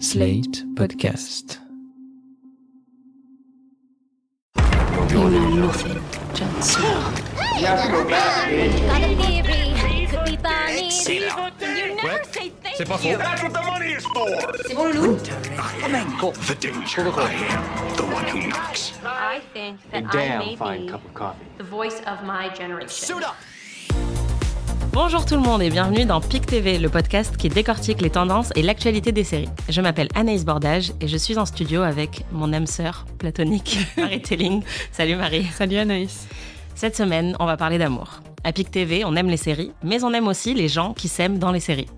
Slate Podcast. You know nothing, Jon Snow. Got a theory. Could be Barney. You never say thank C'est pas faux. you. That's what the money is for. C'est bon, Loulou? The danger. I am the one who knocks. I think that I may be the voice of my generation. Bonjour tout le monde et bienvenue dans PIC TV, le podcast qui décortique les tendances et l'actualité des séries. Je m'appelle Anaïs Bordage et je suis en studio avec mon âme sœur platonique, Marie Telling. Salut Marie. Salut Anaïs. Cette semaine, on va parler d'amour. À PIC TV, on aime les séries, mais on aime aussi les gens qui s'aiment dans les séries.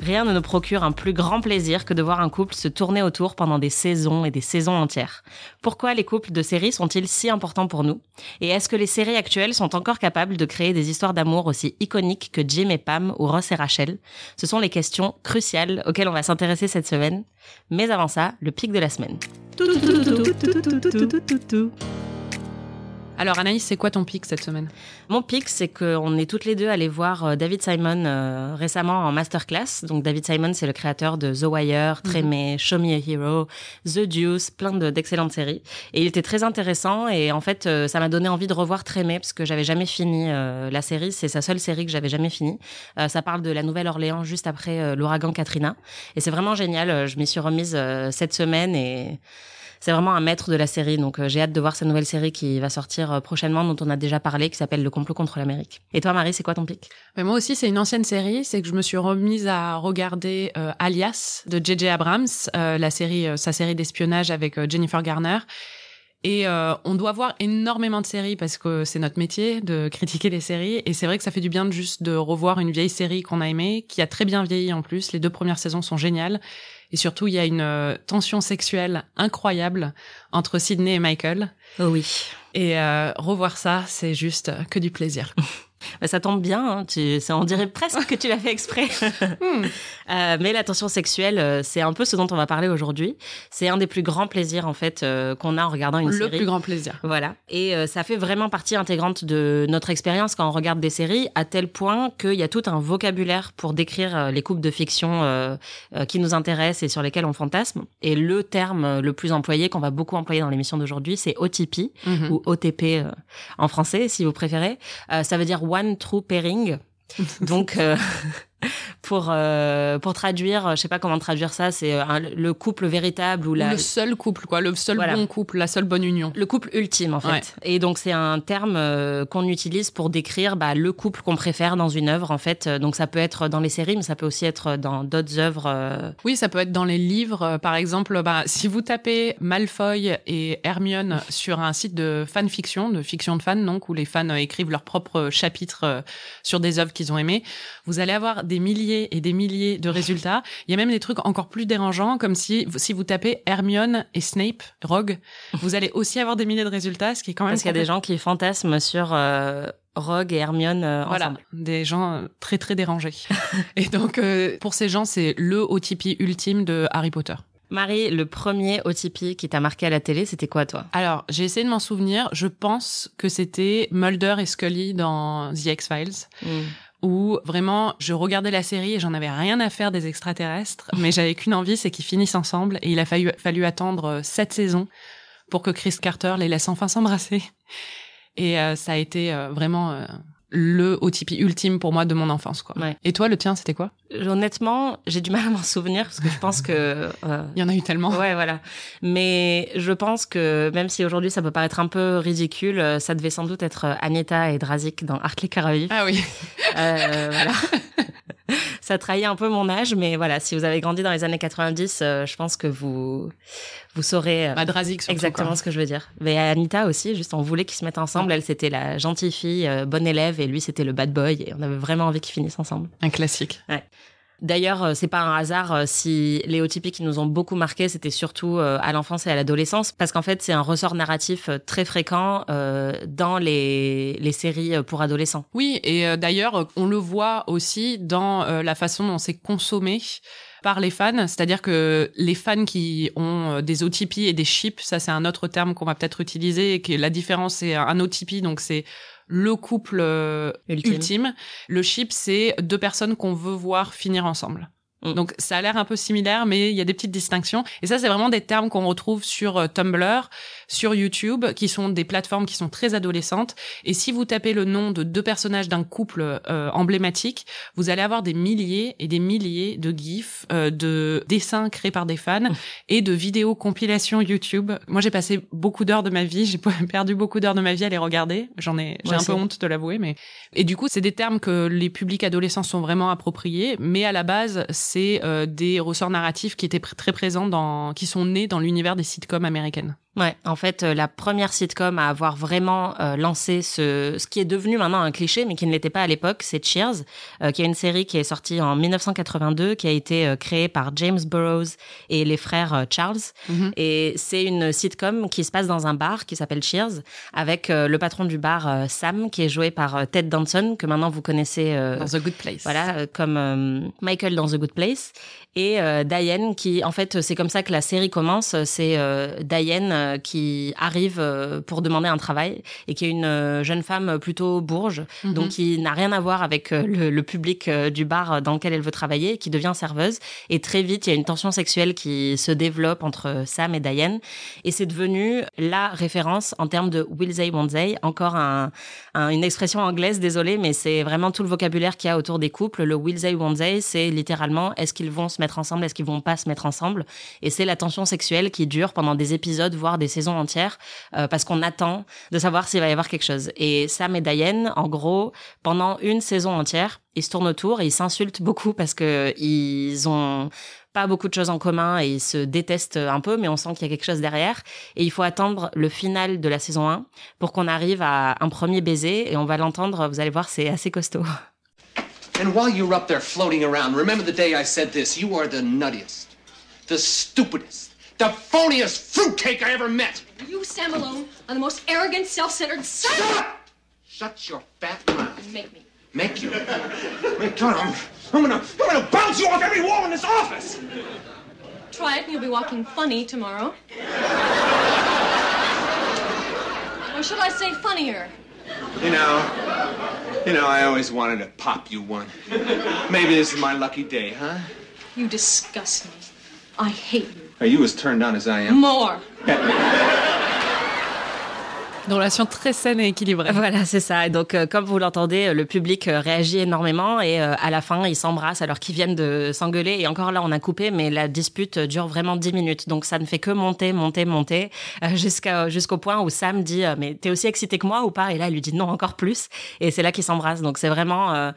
Rien ne nous procure un plus grand plaisir que de voir un couple se tourner autour pendant des saisons et des saisons entières. Pourquoi les couples de séries sont-ils si importants pour nous Et est-ce que les séries actuelles sont encore capables de créer des histoires d'amour aussi iconiques que Jim et Pam ou Ross et Rachel Ce sont les questions cruciales auxquelles on va s'intéresser cette semaine. Mais avant ça, le pic de la semaine. Alors Anaïs, c'est quoi ton pic cette semaine? Mon pic, c'est qu'on est toutes les deux allées voir euh, David Simon euh, récemment en masterclass. Donc David Simon, c'est le créateur de The Wire, Trémé, Show Me a Hero, The Deuce, plein de- d'excellentes séries. Et il était très intéressant et en fait, euh, ça m'a donné envie de revoir Trémé parce que j'avais jamais fini euh, la série. C'est sa seule série que j'avais jamais finie. Ça parle de la Nouvelle-Orléans juste après l'ouragan Katrina. Et c'est vraiment génial. Je m'y suis remise cette semaine et c'est vraiment un maître de la série, donc euh, j'ai hâte de voir cette nouvelle série qui va sortir euh, prochainement, dont on a déjà parlé, qui s'appelle Le complot contre l'Amérique. Et toi, Marie, c'est quoi ton pic? Mais Moi aussi, c'est une ancienne série. C'est que je me suis remise à regarder euh, Alias de J.J. Abrams, euh, la série, sa série d'espionnage avec Jennifer Garner. Et euh, on doit voir énormément de séries parce que c'est notre métier de critiquer les séries. Et c'est vrai que ça fait du bien de juste de revoir une vieille série qu'on a aimée, qui a très bien vieilli en plus. Les deux premières saisons sont géniales. Et surtout, il y a une euh, tension sexuelle incroyable entre Sydney et Michael. Oh oui. Et euh, revoir ça, c'est juste que du plaisir. Bah, ça tombe bien, hein, tu, ça, on dirait presque que tu l'as fait exprès. Hmm. Euh, mais la tension sexuelle, euh, c'est un peu ce dont on va parler aujourd'hui. C'est un des plus grands plaisirs, en fait, euh, qu'on a en regardant une Le série. plus grand plaisir. Voilà. Et euh, ça fait vraiment partie intégrante de notre expérience quand on regarde des séries, à tel point qu'il y a tout un vocabulaire pour décrire les couples de fiction qui nous intéressent et sur lesquels on fantasme. Et le terme le plus employé, qu'on va beaucoup employer dans l'émission d'aujourd'hui, c'est OTP, Mhm. ou OTP en français, si vous préférez. Ça veut dire One True Pairing. Donc, euh, pour euh, pour traduire, je sais pas comment traduire ça, c'est euh, le couple véritable ou la le seul couple, quoi, le seul Voilà. bon couple, la seule bonne union. le couple ultime en fait. Ouais. Et donc c'est un terme euh, qu'on utilise pour décrire bah, le couple qu'on préfère dans une œuvre en fait. Donc ça peut être dans les séries, mais ça peut aussi être dans d'autres œuvres. Oui, ça peut être dans les livres, par exemple. Bah, si vous tapez Malfoy et Hermione sur un site de fanfiction, de fiction de fans, donc où les fans écrivent leurs propres chapitres sur des œuvres qu'ils ont aimées, vous allez avoir des milliers et des milliers de résultats. Il y a même des trucs encore plus dérangeants, comme si si vous tapez Hermione et Snape, Rogue, vous allez aussi avoir des milliers de résultats, ce qui est quand même Parce qu'il y a des gens qui fantasment sur euh, Rogue et Hermione euh, Voilà, ensemble. des gens euh, très très dérangés. et donc euh, pour ces gens, c'est le OTP ultime de Harry Potter. Marie, le premier OTP qui t'a marqué à la télé, c'était quoi toi? Alors, j'ai essayé de m'en souvenir. Je pense que c'était Mulder et Scully dans The X-Files, où vraiment, je regardais la série et j'en avais rien à faire des extraterrestres, mais j'avais qu'une envie, c'est qu'ils finissent ensemble. Et il a fallu, fallu attendre euh, sept saisons pour que Chris Carter les laisse enfin s'embrasser. Et euh, ça a été euh, vraiment euh, le OTP ultime pour moi de mon enfance. Quoi. Ouais. Et toi, le tien, c'était quoi? Honnêtement, j'ai du mal à m'en souvenir parce que je pense que euh, Il y en a eu tellement. Ouais, voilà. Mais je pense que même si aujourd'hui ça peut paraître un peu ridicule, euh, ça devait sans doute être euh, Agneta et Drazik dans Art les Caraïbes. Ah oui. Euh, voilà. ça trahit un peu mon âge, mais voilà, si vous avez grandi dans les années 90, euh, je pense que vous vous saurez euh, Madrazik surtout. exactement quoi. ce que je veux dire. Mais Anita aussi, juste on voulait qu'ils se mettent ensemble. Elle c'était la gentille fille, euh, bonne élève, et lui c'était le bad boy, et on avait vraiment envie qu'ils finissent ensemble. Un classique. D'ailleurs, euh, c'est pas un hasard euh, si les OTP qui nous ont beaucoup marqué, c'était surtout euh, à l'enfance et à l'adolescence, parce qu'en fait, c'est un ressort narratif très fréquent dans les, les séries pour adolescents. Oui, et d'ailleurs, on le voit aussi dans la façon dont c'est consommé par les fans, c'est-à-dire que les fans qui ont des OTP et des ships, ça c'est un autre terme qu'on va peut-être utiliser, et que la différence c'est un OTP, donc c'est le couple euh, Ultime. ultime. Le ship, c'est deux personnes qu'on veut voir finir ensemble. Mm. Donc ça a l'air un peu similaire, mais il y a des petites distinctions. Et ça, c'est vraiment des termes qu'on retrouve sur euh, Tumblr, sur YouTube, qui sont des plateformes qui sont très adolescentes. Et si vous tapez le nom de deux personnages d'un couple euh, emblématique, vous allez avoir des milliers et des milliers de gifs, euh, de dessins créés par des fans mm. et de vidéos compilations YouTube. Moi, j'ai passé beaucoup d'heures de ma vie, j'ai perdu beaucoup d'heures de ma vie à les regarder. J'en ai, j'ai un peu honte de l'avouer, mais et du coup, c'est des termes que les publics adolescents sont vraiment appropriés, mais à la base c'est euh, des ressorts narratifs qui étaient très présents dans, qui sont nés dans l'univers des sitcoms américaines. Ouais, en fait, euh, la première sitcom à avoir vraiment euh, lancé ce, ce qui est devenu maintenant un cliché, mais qui ne l'était pas à l'époque, c'est Cheers, euh, qui est une série qui est sortie en 1982, qui a été créée par James Burroughs et les frères Charles. Mhm. Et c'est une sitcom qui se passe dans un bar qui s'appelle Cheers, avec le patron du bar Sam, qui est joué par Ted Danson, que maintenant vous connaissez. dans The Good Place. Voilà, comme Michael dans The Good Place. Et Diane, qui, en fait, c'est comme ça que la série commence. C'est Diane euh, qui arrive euh, pour demander un travail et qui est une euh, jeune femme plutôt bourge, mhm. donc qui n'a rien à voir avec le, public du bar dans lequel elle veut travailler, qui devient serveuse. Et très vite, il y a une tension sexuelle qui se développe entre Sam et Diane. Et c'est devenu la référence en termes de will they, won't they. Encore un, une expression anglaise, désolé, mais c'est vraiment tout le vocabulaire qu'il y a autour des couples. Le will they, won't they, c'est littéralement est-ce qu'ils vont se mettre ensemble, est-ce qu'ils vont pas se mettre ensemble. Et c'est la tension sexuelle qui dure pendant des épisodes, voire des saisons entières euh, parce qu'on attend de savoir s'il va y avoir quelque chose. Et Sam et Diane, en gros, pendant une saison entière, ils se tournent autour et ils s'insultent beaucoup parce que ils ont pas beaucoup de choses en commun et ils se détestent un peu, mais on sent qu'il y a quelque chose derrière. Et il faut attendre le final de la saison 1 pour qu'on arrive à un premier baiser et on va l'entendre, vous allez voir, c'est assez costaud. And while you're up there floating around, remember the day I said this, you are the nuttiest, the stupidest, the phoniest fruitcake I ever met. You, Sam Malone, are the most arrogant, self-centered son. Stop! Shut your fat mouth. Make me. Make you. Wait, God, I'm, I'm gonna, I'm gonna bounce you off every wall in this office. Try it, and you'll be walking funny tomorrow. or should I say funnier? You know, you know, I always wanted to pop you one. Maybe this is my lucky day, huh? You disgust me. I hate you. Are you as turned on as I am? More. Une relation très saine et équilibrée. Voilà, c'est ça. Et donc, euh, comme vous l'entendez, le public euh, réagit énormément et euh, à la fin, ils s'embrassent alors qu'ils viennent de s'engueuler. Et encore là, on a coupé, mais la dispute dure vraiment 10 minutes. Donc, ça ne fait que monter, monter, monter jusqu'à jusqu'au point où Sam dit Mais t'es aussi excité que moi ou pas? Et là, il lui dit non, encore plus. Et c'est là qu'ils s'embrassent. Donc, c'est vraiment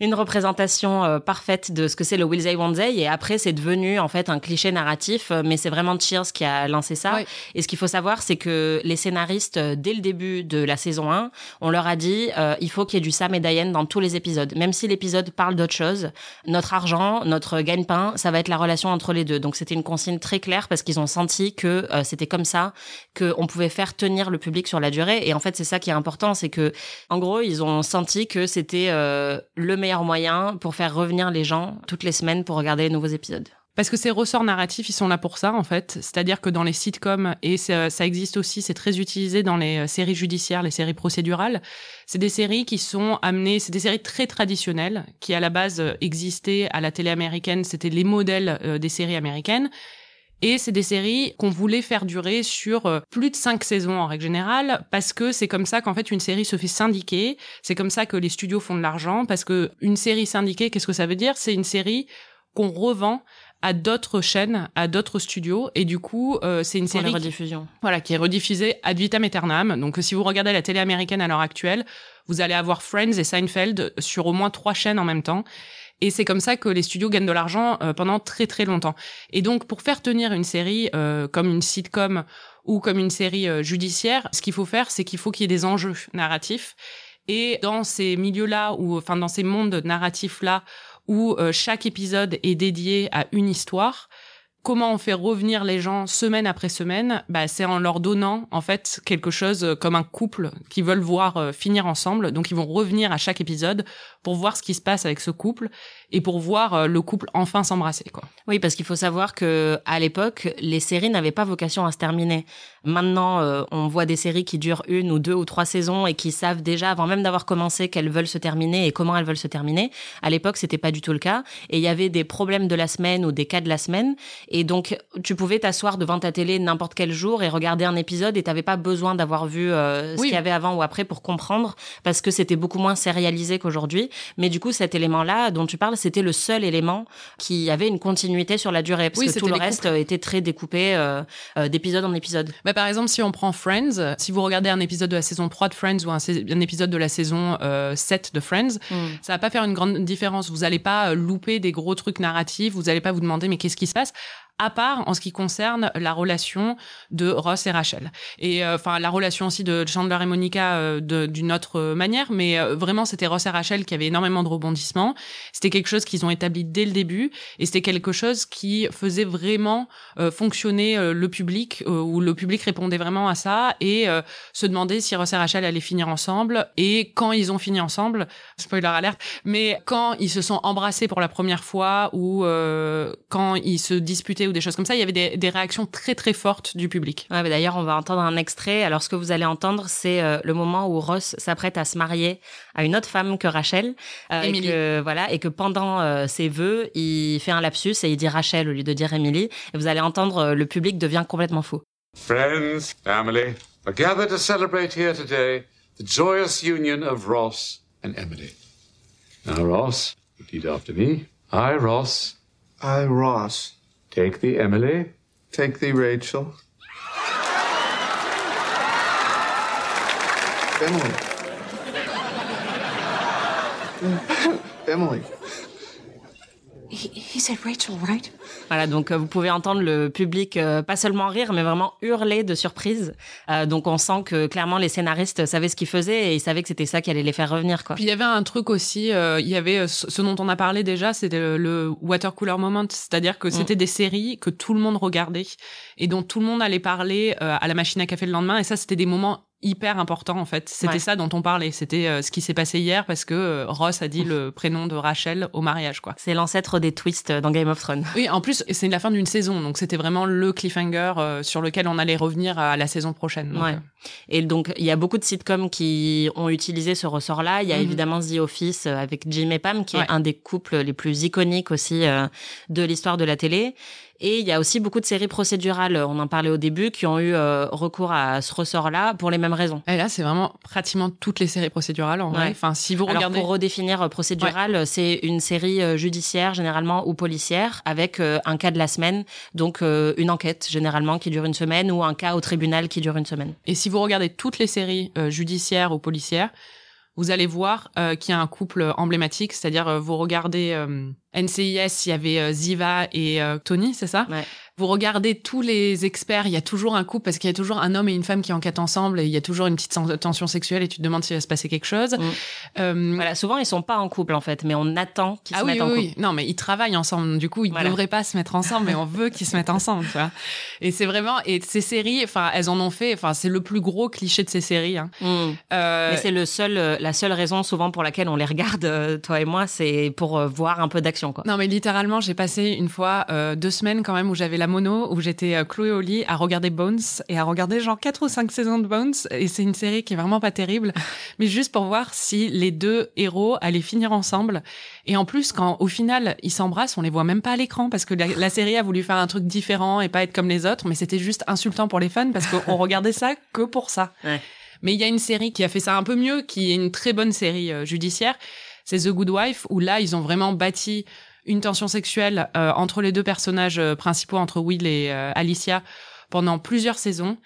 une représentation euh, parfaite de ce que c'est le Will They Won't They. Et après, c'est devenu en fait un cliché narratif, euh, mais c'est vraiment Cheers qui a lancé ça. Et ce qu'il faut savoir, c'est que les scénaristes, euh, dès le début de la saison 1, on leur a dit il faut qu'il y ait du Sam et Diane dans tous les épisodes. Même si l'épisode parle d'autre chose, notre argent, notre gagne-pain, ça va être la relation entre les deux. Donc c'était une consigne très claire parce qu'ils ont senti que c'était comme ça qu'on pouvait faire tenir le public sur la durée. Et en fait, c'est ça qui est important, c'est que en gros, ils ont senti que c'était le meilleur moyen pour faire revenir les gens toutes les semaines pour regarder les nouveaux épisodes. Parce que ces ressorts narratifs, ils sont là pour ça, en fait. C'est-à-dire que dans les sitcoms, et ça, existe aussi, c'est très utilisé dans les euh, séries judiciaires, les séries procédurales, c'est des séries qui sont amenées, c'est des séries très traditionnelles, qui à la base euh, existaient à la télé américaine, c'était les modèles euh, des séries américaines, et c'est des séries qu'on voulait faire durer sur euh, plus de cinq saisons en règle générale, parce que c'est comme ça qu'en fait une série se fait syndiquer. C'est comme ça que les studios font de l'argent, parce que une série syndiquée, qu'est-ce que ça veut dire? C'est une série qu'on revend à d'autres chaînes, à d'autres studios, et du coup, euh, c'est une série rediffusion. voilà, qui est rediffusée ad vitam aeternam. Donc, si vous regardez la télé américaine à l'heure actuelle, vous allez avoir Friends et Seinfeld sur au moins trois chaînes en même temps. Et c'est comme ça que les studios gagnent de l'argent euh, pendant très très longtemps. Et donc pour faire tenir une série euh, comme une sitcom ou comme une série euh, judiciaire, ce qu'il faut faire, c'est qu'il faut qu'il y ait des enjeux narratifs. Et dans ces milieux-là, ou enfin dans ces mondes narratifs-là, où chaque épisode est dédié à une histoire, comment on fait revenir les gens semaine après semaine bah, C'est en leur donnant en fait quelque chose comme un couple qui veulent voir finir ensemble. Donc ils vont revenir à chaque épisode pour voir ce qui se passe avec ce couple et pour voir euh, le couple enfin s'embrasser quoi. Oui, parce qu'il faut savoir que à l'époque, les séries n'avaient pas vocation à se terminer. Maintenant, euh, on voit des séries qui durent une ou deux ou trois saisons et qui savent déjà avant même d'avoir commencé qu'elles veulent se terminer et comment elles veulent se terminer. À l'époque, c'était pas du tout le cas et il y avait des problèmes de la semaine ou des cas de la semaine donc tu pouvais t'asseoir devant ta télé n'importe quel jour et regarder un épisode et t'avais pas besoin d'avoir vu euh, ce qu'il y avait avant ou après pour comprendre parce que c'était beaucoup moins sérialisé qu'aujourd'hui. Mais du coup, cet élément-là dont tu parles, c'était le seul élément qui avait une continuité sur la durée, parce que tout le reste était très découpé euh, euh, d'épisode en épisode. Bah, par exemple, si on prend Friends, si vous regardez un épisode de la saison 3 de Friends ou un, un épisode de la saison euh, 7 de Friends, mm. ça va pas faire une grande différence. Vous allez pas louper des gros trucs narratifs, vous allez pas vous demander mais qu'est-ce qui se passe? À part en ce qui concerne la relation de Ross et Rachel. Et euh, enfin la relation aussi de Chandler et Monica euh, d'une autre manière, mais euh, vraiment c'était Ross et Rachel qui avaient énormément de rebondissements. C'était quelque chose qu'ils ont établi dès le début et c'était quelque chose qui faisait vraiment fonctionner le public où le public répondait vraiment à ça et se demandait si Ross et Rachel allaient finir ensemble et quand ils ont fini ensemble, spoiler alerte, mais quand ils se sont embrassés pour la première fois ou quand ils se disputaient ou des choses comme ça, il y avait des, réactions très très fortes du public. Ouais, D'ailleurs, on va entendre un extrait. Alors, ce que vous allez entendre, c'est euh, le moment où Ross s'apprête à se marier à une autre femme que Rachel. Euh, et que, voilà, et que pendant euh, ses vœux, il fait un lapsus et il dit Rachel au lieu de dire Emily. Et vous allez entendre, le public devient complètement fou. Friends, family, are gathered to celebrate here today the joyous union of Ross and Emily. Now, Ross, repeat after me. I, Ross. I, Ross. Take thee, Emily. Take thee, Rachel. Emily. Emily. He, he said Rachel, right? Voilà, donc euh, vous pouvez entendre le public euh, pas seulement rire, mais vraiment hurler de surprise. Euh, donc on sent que clairement les scénaristes savaient ce qu'ils faisaient et ils savaient que c'était ça qui allait les faire revenir. Quoi. Puis il y avait un truc aussi, il y avait ce dont on a parlé déjà, c'était le, water cooler moment, c'est-à-dire que mm. c'était des séries que tout le monde regardait et dont tout le monde allait parler à la machine à café le lendemain. Et ça, c'était des moments hyper important en fait. C'était ça dont on parlait. C'était euh, ce qui s'est passé hier parce que euh, Ross a dit le prénom de Rachel au mariage quoi. C'est l'ancêtre des twists dans Game of Thrones. Oui, en plus c'est la fin d'une saison donc c'était vraiment le cliffhanger euh, sur lequel on allait revenir à la saison prochaine. ouais. Et donc il y a beaucoup de sitcoms qui ont utilisé ce ressort-là. Il y a mhm. évidemment The Office avec Jim et Pam qui est un des couples les plus iconiques aussi de l'histoire de la télé. Et il y a aussi beaucoup de séries procédurales, on en parlait au début, qui ont eu euh, recours à ce ressort-là pour les mêmes raisons. Et là, c'est vraiment pratiquement toutes les séries procédurales en vrai. Enfin, si vous regardez... Alors, pour redéfinir euh, procédural, c'est une série euh, judiciaire généralement ou policière avec un cas de la semaine, donc une enquête généralement qui dure une semaine ou un cas au tribunal qui dure une semaine. Et si vous regardez toutes les séries judiciaires ou policières, vous allez voir qu'il y a un couple emblématique, c'est-à-dire vous regardez NCIS, il y avait euh, Ziva et euh, Tony, c'est ça? Vous regardez tous les experts, il y a toujours un couple parce qu'il y a toujours un homme et une femme qui enquêtent ensemble et il y a toujours une petite tension sexuelle et tu te demandes s'il va se passer quelque chose. Mm. Euh, voilà, souvent ils sont pas en couple en fait, mais on attend qu'ils ah se mettent en couple. Oui. Non, mais ils travaillent ensemble. Du coup, ils ne devraient pas se mettre ensemble, mais on veut qu'ils se mettent ensemble. Tu vois et c'est vraiment et ces séries, enfin, elles en ont fait. Enfin, c'est le plus gros cliché de ces séries. Hein. Mm. Euh... Mais c'est le seul, la seule raison souvent pour laquelle on les regarde, euh, toi et moi, c'est pour voir un peu d'action, quoi. Non, mais littéralement j'ai passé une fois euh, deux semaines quand même où j'avais la mono, où j'étais clouée au lit à regarder Bones et à regarder genre quatre ou cinq saisons de Bones. Et c'est une série qui est vraiment pas terrible, mais juste pour voir si les deux héros allaient finir ensemble. Et en plus, quand au final ils s'embrassent, on les voit même pas à l'écran parce que la, série a voulu faire un truc différent et pas être comme les autres, mais c'était juste insultant pour les fans parce qu'on regardait ça que pour ça. Mais il y a une série qui a fait ça un peu mieux, qui est une très bonne série euh, judiciaire. C'est The Good Wife, où là, ils ont vraiment bâti une tension sexuelle euh, entre les deux personnages euh, principaux, entre Will et euh, Alicia, pendant plusieurs saisons.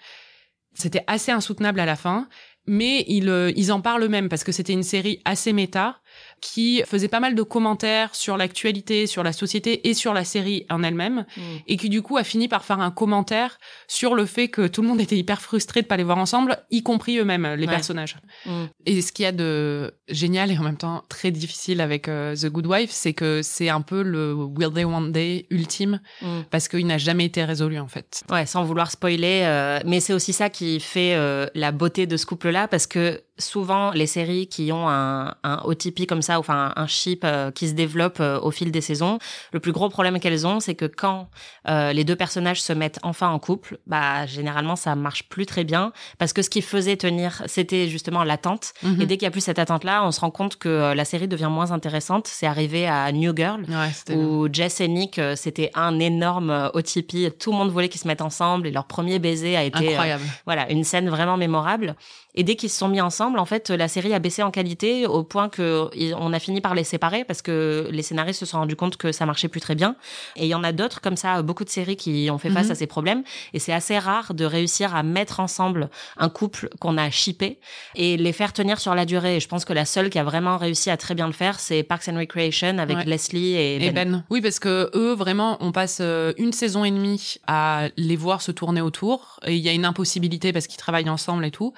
C'était assez insoutenable à la fin, mais ils, ils en parlent eux-mêmes parce que c'était une série assez méta qui faisait pas mal de commentaires sur l'actualité, sur la société et sur la série en elle-même, mm. et qui du coup a fini par faire un commentaire sur le fait que tout le monde était hyper frustré de pas les voir ensemble, y compris eux-mêmes, les personnages. Mm. Et ce qu'il y a de génial et en même temps très difficile avec euh, The Good Wife, c'est que c'est un peu le Will They One Day ultime, mm. parce qu'il n'a jamais été résolu en fait. Ouais, sans vouloir spoiler, euh, mais c'est aussi ça qui fait euh, la beauté de ce couple-là, parce que souvent les séries qui ont un, un OTP comme ça, enfin un ship qui se développe au fil des saisons. Le plus gros problème qu'elles ont, c'est que quand les deux personnages se mettent enfin en couple, bah généralement ça marche plus très bien parce que ce qui faisait tenir, c'était justement l'attente. Mhm. Et dès qu'il y a plus cette attente-là, on se rend compte que la série devient moins intéressante. C'est arrivé à New Girl où Jess et Nick, c'était un énorme OTP. Tout le monde voulait qu'ils se mettent ensemble et leur premier baiser a été incroyable. voilà une scène vraiment mémorable. Et dès qu'ils se sont mis ensemble, en fait, la série a baissé en qualité au point que on a fini par les séparer parce que les scénaristes se sont rendus compte que ça marchait plus très bien. Et il y en a d'autres comme ça, beaucoup de séries qui ont fait face Mhm. à ces problèmes. Et c'est assez rare de réussir à mettre ensemble un couple qu'on a shippé et les faire tenir sur la durée. Et je pense que la seule qui a vraiment réussi à très bien le faire, c'est Parks and Recreation avec Ouais. Leslie et Ben. Et Ben. Oui, parce que eux, vraiment, on passe euh, une saison et demie à les voir se tourner autour. Et il y a une impossibilité parce qu'ils travaillent ensemble et tout.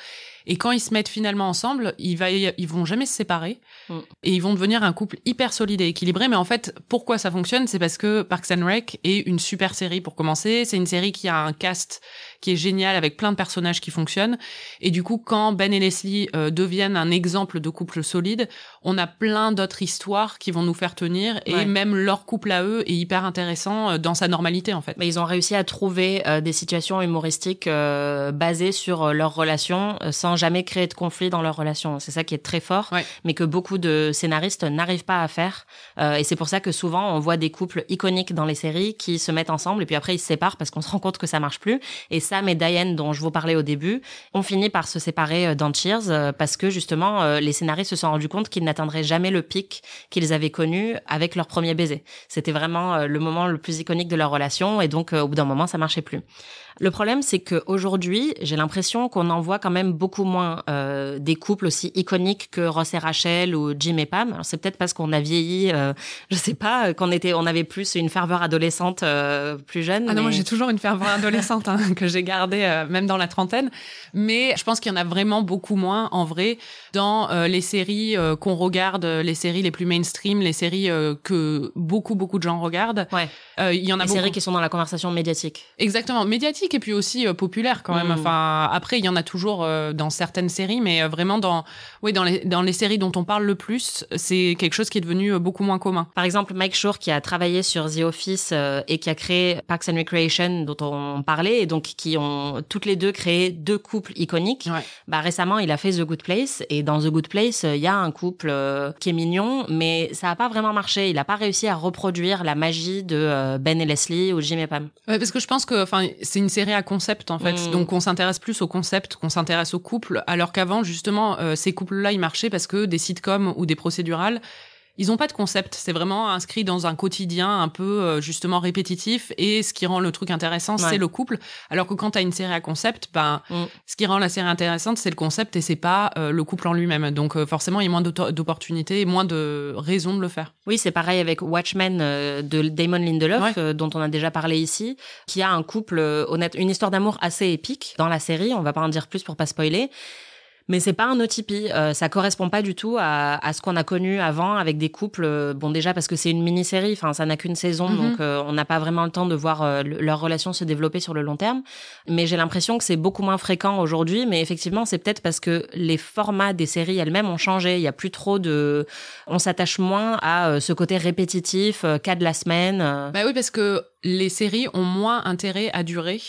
Et quand ils se mettent finalement ensemble, ils, va y- ils vont jamais se séparer. Mm. Et ils vont devenir un couple hyper solide et équilibré. Mais en fait, pourquoi ça fonctionne C'est parce que Parks and Rec est une super série pour commencer. C'est une série qui a un cast qui est génial avec plein de personnages qui fonctionnent. Et du coup, quand Ben et Leslie euh, deviennent un exemple de couple solide, on a plein d'autres histoires qui vont nous faire tenir. Et Ouais. même leur couple à eux est hyper intéressant euh, dans sa normalité, en fait. Mais ils ont réussi à trouver euh, des situations humoristiques basées sur euh, leur relation euh, sans jamais créer de conflit dans leur relation. C'est ça qui est très fort, Ouais. mais que beaucoup de scénaristes n'arrivent pas à faire. Et c'est pour ça que souvent on voit des couples iconiques dans les séries qui se mettent ensemble et puis après ils se séparent parce qu'on se rend compte que ça marche plus. Et Sam et Diane, dont je vous parlais au début, ont fini par se séparer euh, dans Cheers euh, parce que justement euh, les scénaristes se sont rendus compte qu'ils n'atteindraient jamais le pic qu'ils avaient connu avec leur premier baiser. C'était vraiment le moment le plus iconique de leur relation et donc au bout d'un moment ça marchait plus. Le problème, c'est que aujourd'hui, j'ai l'impression qu'on en voit quand même beaucoup moins euh, des couples aussi iconiques que Ross et Rachel ou Jim et Pam. C'est peut-être parce qu'on a vieilli, euh, je sais pas, qu'on était, on avait plus une ferveur adolescente euh, plus jeune. Ah non, moi j'ai toujours une ferveur adolescente hein, que j'ai gardée euh, même dans la trentaine. Mais je pense qu'il y en a vraiment beaucoup moins en vrai dans les séries qu'on regarde, les séries les plus mainstream, les séries que beaucoup beaucoup de gens regardent. Ouais. Il y en a les beaucoup. séries qui sont dans la conversation médiatique. Exactement, médiatique et puis aussi euh, populaire quand même. Mm. Enfin, après, il y en a toujours euh, dans certaines séries, mais euh, vraiment dans, oui, dans les, dans les séries dont on parle le plus, c'est quelque chose qui est devenu euh, beaucoup moins commun. Par exemple, Mike Shore qui a travaillé sur The Office euh, et qui a créé Parks and Recreation dont on parlait et donc qui ont toutes les deux créé deux couples iconiques. Ouais. Bah récemment, il a fait The Good Place et dans The Good Place, euh, il y a un couple euh, qui est mignon, mais ça a pas vraiment marché. Il a pas réussi à reproduire la magie de euh, Ben et Leslie ou Jim et Pam. Ouais, parce que je pense que, enfin, c'est une à concept en fait, Mm. donc on s'intéresse plus au concept qu'on s'intéresse au couple, alors qu'avant justement, euh, ces couples-là, ils marchaient parce que des sitcoms ou des procédurales. Ils ont pas de concept, c'est vraiment inscrit dans un quotidien un peu euh, justement répétitif et ce qui rend le truc intéressant, Ouais. c'est le couple. Alors que quand t'as une série à concept, ben Mm. ce qui rend la série intéressante, c'est le concept et c'est pas euh, le couple en lui-même. Donc euh, forcément, il y a moins d'opportunités et moins de raisons de le faire. Oui, c'est pareil avec Watchmen euh, de Damon Lindelof, Ouais. dont on a déjà parlé ici, qui a un couple honnête, une histoire d'amour assez épique dans la série. On va pas en dire plus pour pas spoiler. Mais c'est pas un OTP, euh, ça correspond pas du tout à, à ce qu'on a connu avant avec des couples. euh, bon déjà parce que c'est une mini-série, enfin ça n'a qu'une saison, Mhm. donc euh, on n'a pas vraiment le temps de voir euh, le- leur relation se développer sur le long terme. Mais j'ai l'impression que c'est beaucoup moins fréquent aujourd'hui. Mais effectivement, c'est peut-être parce que les formats des séries elles-mêmes ont changé. Il y a plus trop de, on s'attache moins à euh, ce côté répétitif, euh, cas de la semaine. Bah oui, parce que les séries ont moins intérêt à durer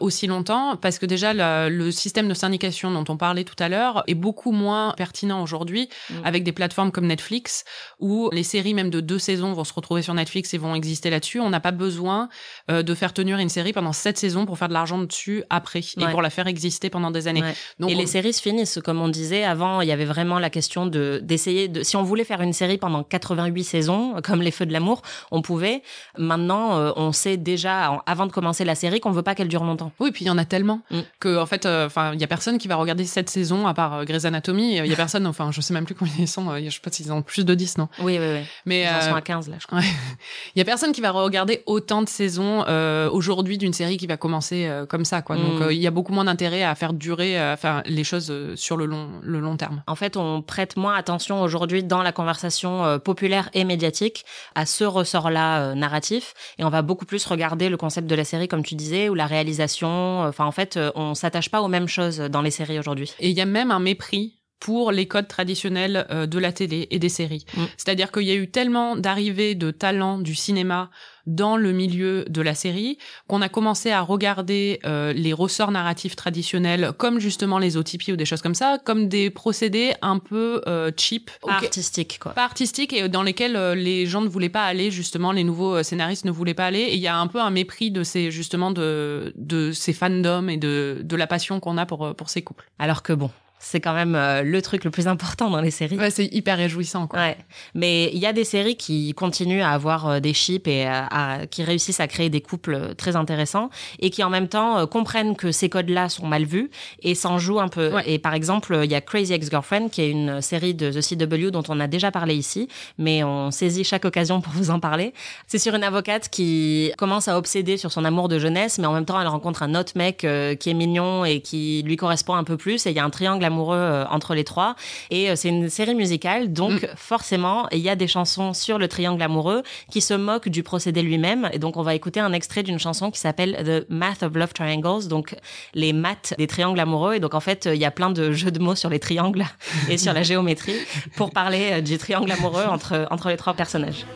aussi longtemps parce que déjà le, le système de syndication dont on parlait tout à l'heure est beaucoup moins pertinent aujourd'hui Mm. avec des plateformes comme Netflix où les séries même de deux saisons vont se retrouver sur Netflix et vont exister là-dessus. On n'a pas besoin euh, de faire tenir une série pendant sept saisons pour faire de l'argent dessus après et pour la faire exister pendant des années. Ouais. Donc et on- les séries se finissent, comme on disait avant. Il y avait vraiment la question de d'essayer de. Si on voulait faire une série pendant 88 saisons, comme Les Feux de l'amour, on pouvait. Maintenant, euh, on sait déjà avant de commencer la série qu'on veut pas qu'elle dure longtemps. Oui, puis il y en a tellement Mm. que en fait, enfin, il y a personne qui va regarder cette saison à part euh, Grey's Anatomy. Il y a personne, enfin, je sais même plus combien ils sont. euh, Je sais pas s'ils ont plus de 10, non Oui, oui, oui. Mais Ils en euh, sont à 15 là, je crois. Il y a personne qui va regarder autant de saisons euh, aujourd'hui d'une série qui va commencer euh, comme ça, quoi. Donc Mm. euh, il y a beaucoup moins d'intérêt à faire durer, euh, enfin les choses euh, sur le long, le long terme. En fait, on prête moins attention aujourd'hui dans la conversation euh, populaire et médiatique à ce ressort-là euh, narratif, et on va beaucoup plus regarder le concept de la série, comme tu disais, ou la réalisation. Enfin, en fait, euh, on s'attache pas aux mêmes choses dans les séries aujourd'hui. Et il y a même un mépris pour les codes traditionnels euh, de la télé et des séries. Mm. C'est-à-dire qu'il y a eu tellement d'arrivées de talents du cinéma dans le milieu de la série qu'on a commencé à regarder euh, les ressorts narratifs traditionnels comme justement les OTP ou des choses comme ça comme des procédés un peu euh, cheap Pas auquel- artistique, quoi. pas artistiques et dans lesquels les gens ne voulaient pas aller justement les nouveaux scénaristes ne voulaient pas aller et il y a un peu un mépris de ces justement de de ces fandoms et de de la passion qu'on a pour pour ces couples Alors que bon, c'est quand même euh, le truc le plus important dans les séries. ouais c'est hyper réjouissant quoi Ouais, mais il y a des séries qui continuent à avoir euh, des ships et à, à- qui réussissent à créer des couples euh, très intéressants et qui en même temps euh, comprennent que ces codes-là sont mal vus et s'en jouent un peu. Ouais. Et par exemple, euh, il y a Crazy Ex-Girlfriend qui est une série de The CW dont on a déjà parlé ici, mais on saisit chaque occasion pour vous en parler. C'est sur une avocate qui commence à obséder sur son amour de jeunesse, mais en même temps elle rencontre un autre mec euh, qui est mignon et qui lui correspond un peu plus et il y a un triangle amoureux euh, entre les trois et euh, c'est une série musicale donc forcément il y a des chansons sur le triangle amoureux qui se moquent du procédé lui-même et donc on va écouter un extrait d'une chanson qui s'appelle The Math of Love Triangles donc les maths des triangles amoureux et donc en fait il y a plein de jeux de mots sur les triangles et sur la géométrie pour parler euh, du triangle amoureux entre entre les trois personnages.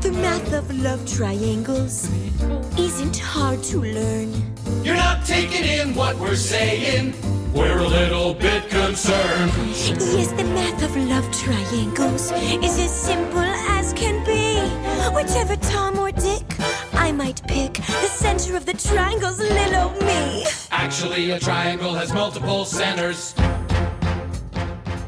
The math of love triangles isn't hard to learn. You're not taking in what we're saying. We're a little bit concerned. Yes, the math of love triangles is as simple as can be. Whichever Tom or Dick I might pick, the center of the triangle's little me. Actually, a triangle has multiple centers.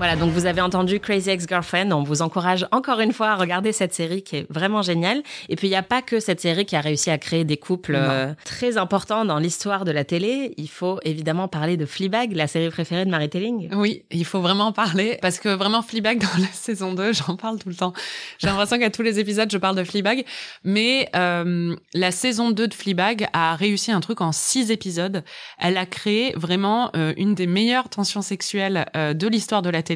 Voilà, donc vous avez entendu Crazy Ex-Girlfriend. On vous encourage encore une fois à regarder cette série qui est vraiment géniale. Et puis, il n'y a pas que cette série qui a réussi à créer des couples euh, très importants dans l'histoire de la télé. Il faut évidemment parler de Fleabag, la série préférée de Mary Telling. Oui, il faut vraiment en parler parce que vraiment Fleabag dans la saison 2, j'en parle tout le temps. J'ai l'impression qu'à tous les épisodes, je parle de Fleabag. Mais euh, la saison 2 de Fleabag a réussi un truc en six épisodes. Elle a créé vraiment euh, une des meilleures tensions sexuelles de l'histoire de la télé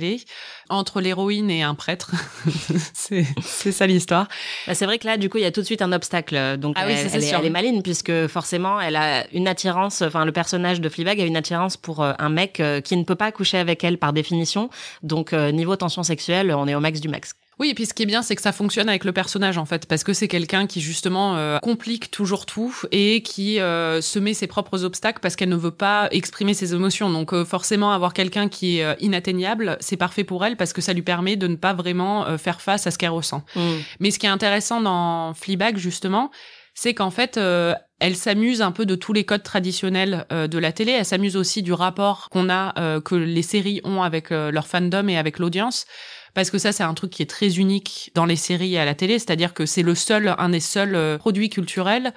entre l'héroïne et un prêtre. c'est ça l'histoire. Bah, c'est vrai que là, du coup, il y a tout de suite un obstacle. Donc, Ah oui, elle, elle est, sûr. elle est maline puisque forcément, elle a une attirance. Enfin, le personnage de Fleabag a une attirance pour euh, un mec euh, qui ne peut pas coucher avec elle par définition. Donc, euh, niveau tension sexuelle, on est au max du max. Oui, et puis ce qui est bien, c'est que ça fonctionne avec le personnage en fait, parce que c'est quelqu'un qui justement euh, complique toujours tout et qui euh, se met ses propres obstacles parce qu'elle ne veut pas exprimer ses émotions. Donc euh, forcément, avoir quelqu'un qui est euh, inatteignable, c'est parfait pour elle parce que ça lui permet de ne pas vraiment euh, faire face à ce qu'elle ressent. Mais ce qui est intéressant dans Fleabag justement, c'est qu'en fait, euh, elle s'amuse un peu de tous les codes traditionnels euh, de la télé. Elle s'amuse aussi du rapport qu'on a, euh, que les séries ont avec euh, leur fandom et avec l'audience. Parce que ça, c'est un truc qui est très unique dans les séries à la télé. C'est-à-dire que c'est le seul, un des seuls euh, produits culturels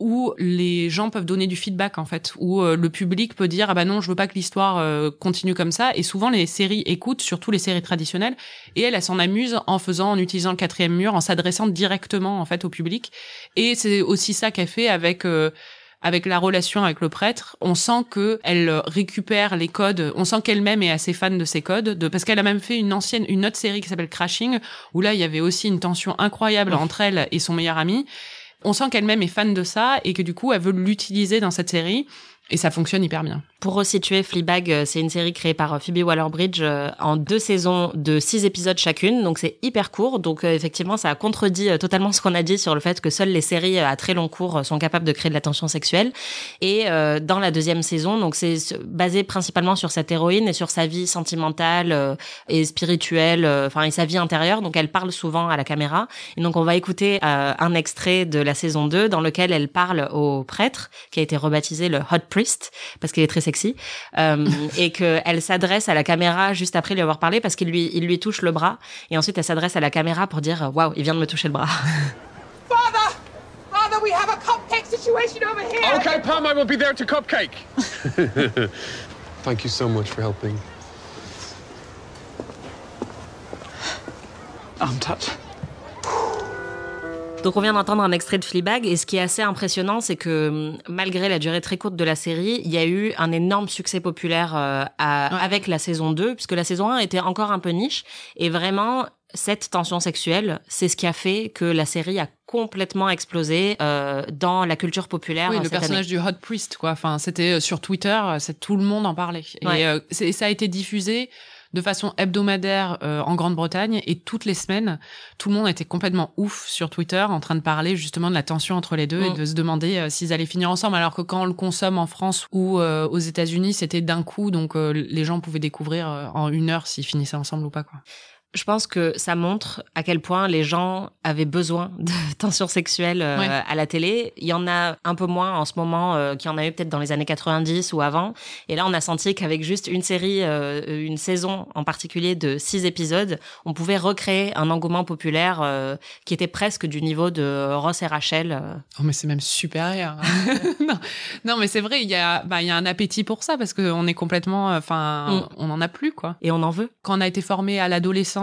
où les gens peuvent donner du feedback en fait, où euh, le public peut dire ah bah non je veux pas que l'histoire euh, continue comme ça et souvent les séries écoutent surtout les séries traditionnelles et elle elle s'en amuse en faisant en utilisant le quatrième mur en s'adressant directement en fait au public et c'est aussi ça qu'elle fait avec avec la relation avec le prêtre, on sent que elle récupère les codes. On sent qu'elle-même est assez fan de ces codes, de, parce qu'elle a même fait une ancienne, une autre série qui s'appelle Crashing, où là il y avait aussi une tension incroyable entre elle et son meilleur ami. On sent qu'elle-même est fan de ça et que du coup elle veut l'utiliser dans cette série et ça fonctionne hyper bien. Pour resituer, Fleabag, euh, c'est une série créée par euh, Phoebe Waller-Bridge euh, en deux saisons de six épisodes chacune, donc c'est hyper court. Donc effectivement, ça contredit totalement ce qu'on a dit sur le fait que seules les séries à très long cours sont capables de créer de la tension sexuelle. Et dans la deuxième saison, donc c'est basé principalement sur cette héroïne et sur sa vie sentimentale et spirituelle, enfin et sa vie intérieure. Donc elle parle souvent à la caméra. Et donc on va écouter un extrait de la saison 2 dans lequel elle parle au prêtre qui a été rebaptisé le Hot Priest parce qu'il est très sexy euh, et qu'elle s'adresse à la caméra juste après lui avoir parlé parce qu'il lui il lui touche le bras et ensuite elle s'adresse à la caméra pour dire waouh il vient de me toucher le bras. Father! Father, we have a cupcake situation over here! Okay, Pam, I will be there to cupcake. Thank you so much for helping. I'm touched. Donc on vient d'entendre un extrait de Fleabag et ce qui est assez impressionnant, c'est que hum, malgré la durée très courte de la série, il y a eu un énorme succès populaire euh, à- avec la saison 2, puisque la saison 1 était encore un peu niche et vraiment cette tension sexuelle, c'est ce qui a fait que la série a complètement explosé euh, dans la culture populaire. Oui, euh, le personnage année. du Hot Priest, quoi. Enfin, c'était euh, sur Twitter, euh, c'est tout le monde en parlait. Ouais. Et euh, ça a été diffusé de façon hebdomadaire euh, en Grande-Bretagne et toutes les semaines, tout le monde était complètement ouf sur Twitter en train de parler justement de la tension entre les deux Mm. et de se demander euh, s'ils allaient finir ensemble. Alors que quand on le consomme en France ou euh, aux États-Unis, c'était d'un coup, donc euh, les gens pouvaient découvrir euh, en une heure s'ils finissaient ensemble ou pas, quoi. Je pense que ça montre à quel point les gens avaient besoin de tensions sexuelles euh, Ouais. à la télé. Il y en a un peu moins en ce moment euh, qu'il y en a eu peut-être dans les années 90 ou avant. Et là, on a senti qu'avec juste une série, euh, une saison en particulier de six épisodes, on pouvait recréer un engouement populaire euh, qui était presque du niveau de Ross et Rachel. Oh, mais c'est même supérieur. non, non, mais c'est vrai, il y a, bah, il y a un appétit pour ça parce qu'on est complètement, enfin, Mm. on en a plus, quoi. Et on en veut. Quand on a été formé à l'adolescence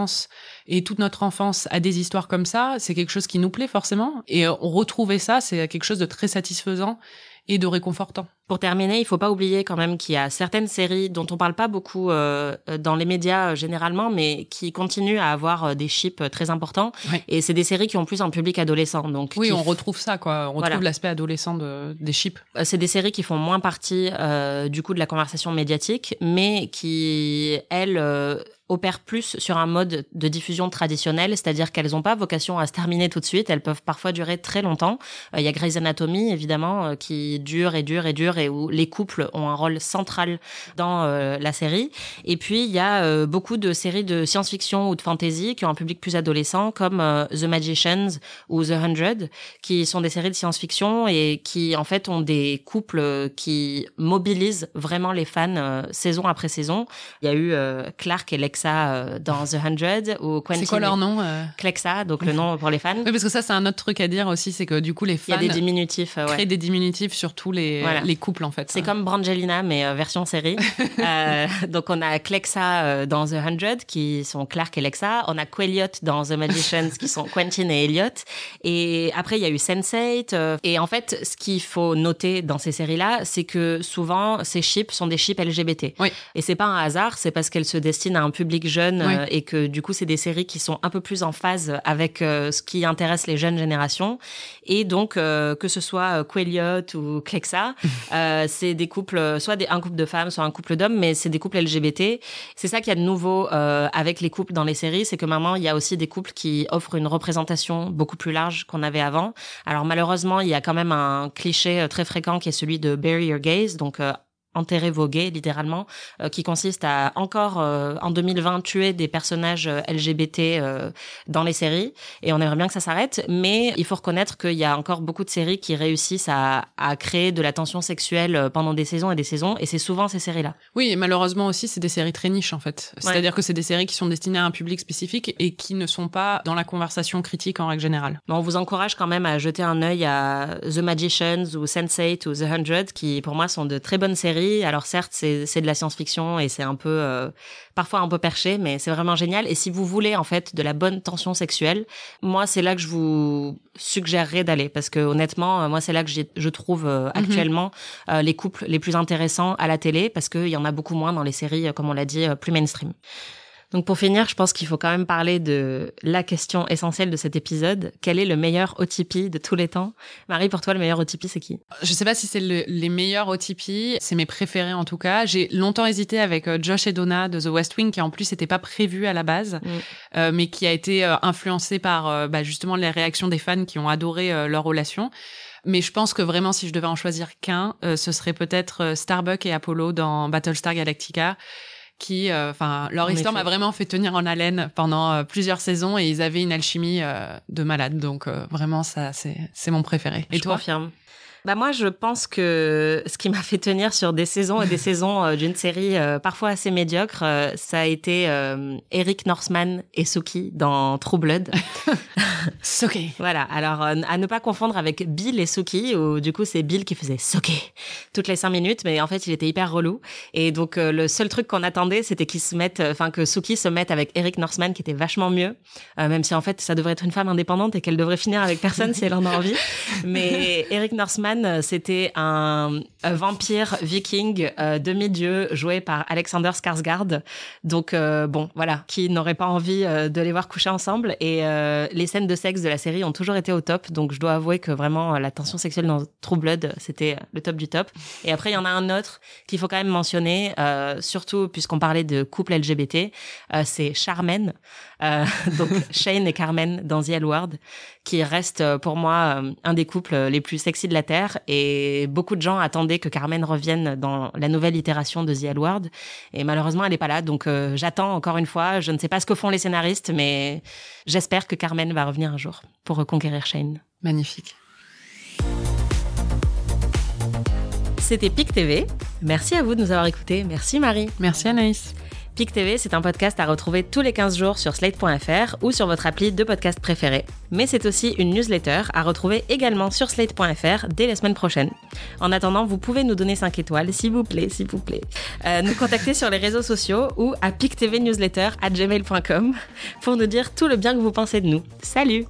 et toute notre enfance à des histoires comme ça, c'est quelque chose qui nous plaît forcément. Et euh, on retrouvait ça, c'est quelque chose de très satisfaisant et de réconfortant. Pour terminer, il faut pas oublier quand même qu'il y a certaines séries dont on parle pas beaucoup euh, dans les médias euh, généralement, mais qui continuent à avoir euh, des chips euh, très importants. Ouais. Et c'est des séries qui ont plus un public adolescent. Donc Oui, qui on retrouve ça, quoi. On retrouve Voilà. l'aspect adolescent de, des chips. Euh, c'est des séries qui font moins partie euh, du coup de la conversation médiatique, mais qui elles euh, opèrent plus sur un mode de diffusion traditionnel, c'est-à-dire qu'elles n'ont pas vocation à se terminer tout de suite. Elles peuvent parfois durer très longtemps. Euh, Il y a Grey's Anatomy évidemment euh, qui dure et dure et dure et où les couples ont un rôle central dans euh, la série. Et puis il y a euh, beaucoup de séries de science-fiction ou de fantasy qui ont un public plus adolescent, comme euh, The Magicians ou The Hundred, qui sont des séries de science-fiction et qui en fait ont des couples qui mobilisent vraiment les fans saison après saison. Il y a eu Clark et Lexa dans The Hundred ou Quentin. C'est quoi leur nom Clexa, donc le nom pour les fans. Oui, parce que ça, c'est un autre truc à dire aussi, c'est que du coup, les Il y a fans des diminutifs. ouais. créent des diminutifs sur tous les, Voilà. les couples, en fait. C'est comme Brangelina, mais euh, version série. Euh, donc, on a Clexa euh, dans The Hundred, qui sont Clark et Lexa. On a Quelliot dans The Magicians, qui sont Quentin et Elliot. Et après, il y a eu Sense8. euh, et en fait, ce qu'il faut noter dans ces séries-là, c'est que souvent, ces chips sont des chips LGBT. Oui. Et c'est pas un hasard, c'est parce qu'elles se destinent à un public jeune Oui. et que du coup, c'est des séries qui sont un peu plus en phase avec ce qui intéresse les jeunes générations. Et donc, que ce soit Quelliot ou Clexa, euh, c'est des couples, euh, soit des, un couple de femmes, soit un couple d'hommes, mais c'est des couples LGBT. C'est ça qu'il y a de nouveau euh, avec les couples dans les séries, c'est que maintenant, il y a aussi des couples qui offrent une représentation beaucoup plus large qu'on avait avant. Alors malheureusement, il y a quand même un cliché euh, très fréquent qui est celui de bury your gays, donc euh, enterrer vos gays littéralement, euh, qui consiste à encore euh, en 2020 tuer des personnages euh, LGBT euh, dans les séries. Et on aimerait bien que ça s'arrête, mais il faut reconnaître qu'il y a encore beaucoup de séries qui réussissent à, à créer de la tension sexuelle pendant des saisons et des saisons, et c'est souvent ces séries-là. Oui, et malheureusement aussi, c'est des séries très niches en fait. C'est-à-dire que c'est des séries qui sont destinées à un public spécifique et qui ne sont pas dans la conversation critique en règle générale. Mais on vous encourage quand même à jeter un œil à The Magicians ou Sense8 ou The Hundred, qui pour moi sont de très bonnes séries. Alors certes, c'est de la science-fiction et c'est un peu euh, parfois un peu perché, mais c'est vraiment génial. Et si vous voulez en fait de la bonne tension sexuelle, moi c'est là que je vous suggérerais d'aller parce que honnêtement, euh, moi c'est là que je trouve euh, actuellement euh, les couples les plus intéressants à la télé parce qu'il y en a beaucoup moins dans les séries, comme on l'a dit, plus mainstream. Donc pour finir, je pense qu'il faut quand même parler de la question essentielle de cet épisode. Quel est le meilleur OTP de tous les temps? Marie, pour toi, le meilleur OTP, c'est qui? Je sais pas si c'est le- les meilleurs OTP, c'est mes préférés en tout cas. J'ai longtemps hésité avec euh, Josh et Donna de The West Wing, qui en plus n'était pas prévu à la base, euh, mais qui a été euh, influencé par euh, bah, justement les réactions des fans qui ont adoré euh, leur relation. Mais je pense que vraiment, si je devais en choisir qu'un, euh, ce serait peut-être euh, Starbuck et Apollo dans Battlestar Galactica qui, euh, enfin, leur histoire m'a vraiment fait tenir en haleine pendant euh, plusieurs saisons et ils avaient une alchimie euh, de malade. Donc euh, vraiment, ça, c'est c'est mon préféré. Et je toi? confirme. Bah moi, je pense que ce qui m'a fait tenir sur des saisons et des saisons euh, d'une série euh, parfois assez médiocre, euh, ça a été Eric Northman et Suki dans True Blood. Suki. Voilà. Alors à ne pas confondre avec Bill et Suki, où du coup c'est Bill qui faisait Suki toutes les cinq minutes, mais en fait il était hyper relou. Et donc le seul truc qu'on attendait, c'était qu'ils se mettent, enfin que Suki se mette avec Eric Northman, qui était vachement mieux, euh, même si en fait ça devrait être une femme indépendante et qu'elle devrait finir avec personne si elle en a envie. Mais Eric Northman Sharman, c'était un, vampire viking demi-dieu joué par Alexander Skarsgård. Donc bon, voilà, qui n'aurait pas envie de les voir coucher ensemble. Et les scènes de sexe de la série ont toujours été au top. Donc je dois avouer que vraiment la tension sexuelle dans True Blood, c'était le top du top. Et après, il y en a un autre qu'il faut quand même mentionner, surtout puisqu'on parlait de couple LGBT, c'est Charmen. donc Shane et Carmen dans The L qui reste euh, pour moi euh, un des couples les plus sexy de la Terre. Et beaucoup de gens attendaient que Carmen revienne dans la nouvelle itération de The L Et malheureusement, elle n'est pas là. Donc euh, j'attends encore une fois. Je ne sais pas ce que font les scénaristes, mais j'espère que Carmen va revenir un jour pour reconquérir Shane. Magnifique. C'était PIC TV. Merci à vous de nous avoir écoutés. Merci Marie. Merci Anaïs. PIC TV, c'est un podcast à retrouver tous les 15 jours sur slate.fr ou sur votre appli de podcast préféré. Mais c'est aussi une newsletter à retrouver également sur slate.fr dès la semaine prochaine. En attendant, vous pouvez nous donner 5 étoiles, s'il vous plaît, s'il vous plaît. Euh, nous contacter sur les réseaux sociaux ou à pictvnewsletter à gmail.com pour nous dire tout le bien que vous pensez de nous. Salut